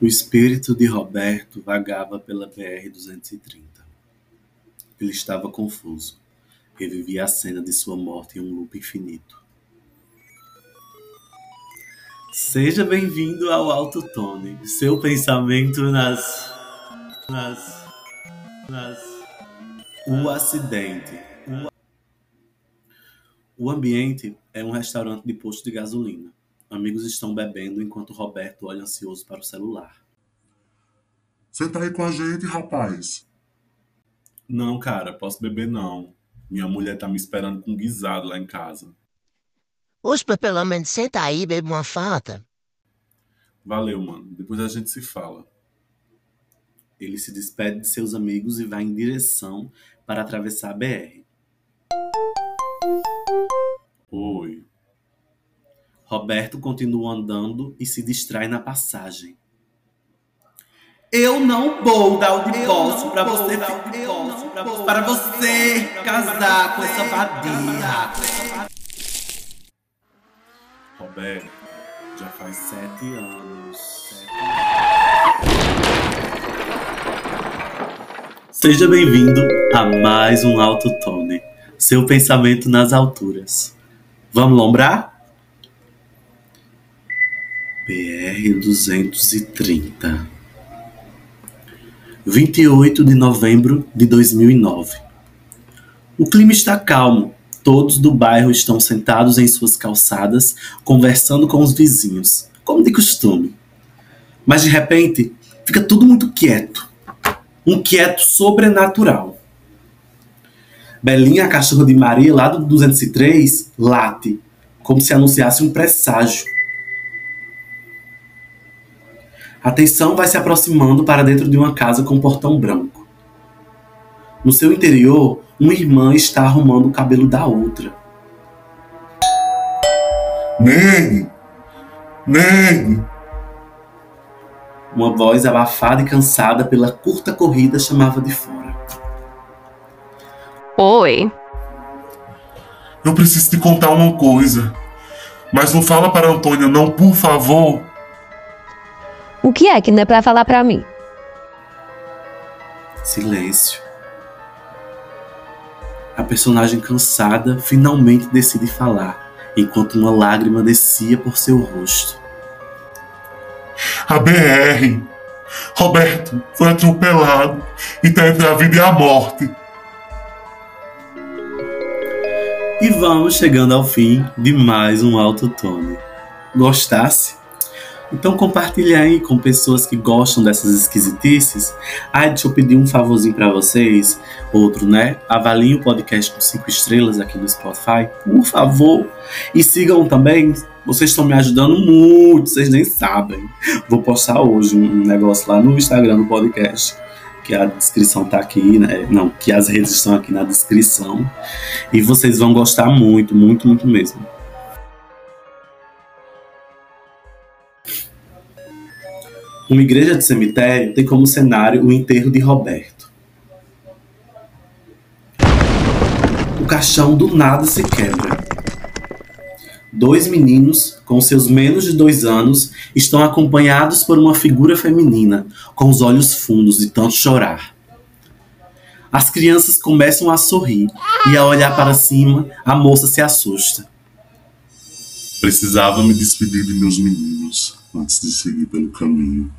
O espírito de Roberto vagava pela BR-230. Ele estava confuso. Revivia a cena de sua morte em um loop infinito. Seja bem-vindo ao Alto Tone. Seu pensamento nas. nas. nas. O acidente. O ambiente é um restaurante de posto de gasolina. Amigos estão bebendo enquanto Roberto olha ansioso para o celular. Senta aí com a gente, rapaz. Não, cara, posso beber não. Minha mulher tá me esperando com guisado lá em casa. Uspa, pelo menos senta aí e bebe uma fanta. Valeu, mano. Depois a gente se fala. Ele se despede de seus amigos e vai em direção para atravessar a BR. Oi. Roberto continua andando e se distrai na passagem. Eu não vou dar o divórcio para você, para você casar com essa vadia. Roberto, já faz sete anos. Seja bem-vindo a mais um Alto Tone, seu pensamento nas alturas. Vamos lombrar? BR 230 28 de novembro de 2009 O clima está calmo. Todos do bairro estão sentados em suas calçadas, conversando com os vizinhos, como de costume. Mas de repente, fica tudo muito quieto. Um quieto sobrenatural. Belinha, a cachorra de Maria, lá do 203, late, como se anunciasse um presságio. A tensão vai se aproximando para dentro de uma casa com um portão branco. No seu interior, uma irmã está arrumando o cabelo da outra. Neg! Neg! Uma voz abafada e cansada pela curta corrida chamava de fora. Oi. Eu preciso te contar uma coisa. Mas não fala para Antônia, não, por favor. O que é que não é pra falar pra mim? Silêncio. A personagem cansada finalmente decide falar, enquanto uma lágrima descia por seu rosto. A BR. Roberto foi atropelado e tá entre a vida e a morte. E vamos chegando ao fim de mais um Alto Tone. Gostasse? Então compartilha aí com pessoas que gostam dessas esquisitices. Ah, deixa eu pedir um favorzinho para vocês. Outro, né? Avaliem o podcast com cinco estrelas aqui no Spotify, por favor. E sigam também. Vocês estão me ajudando muito, vocês nem sabem. Vou postar hoje um negócio lá no Instagram do podcast. Que a descrição tá aqui, né? Não, que as redes estão aqui na descrição. E vocês vão gostar muito, muito, muito mesmo. Uma igreja de cemitério tem como cenário o enterro de Roberto. O caixão do nada se quebra. Dois meninos, com seus menos de dois anos, estão acompanhados por uma figura feminina, com os olhos fundos de tanto chorar. As crianças começam a sorrir e, a olhar para cima, a moça se assusta. Precisava me despedir de meus meninos antes de seguir pelo caminho.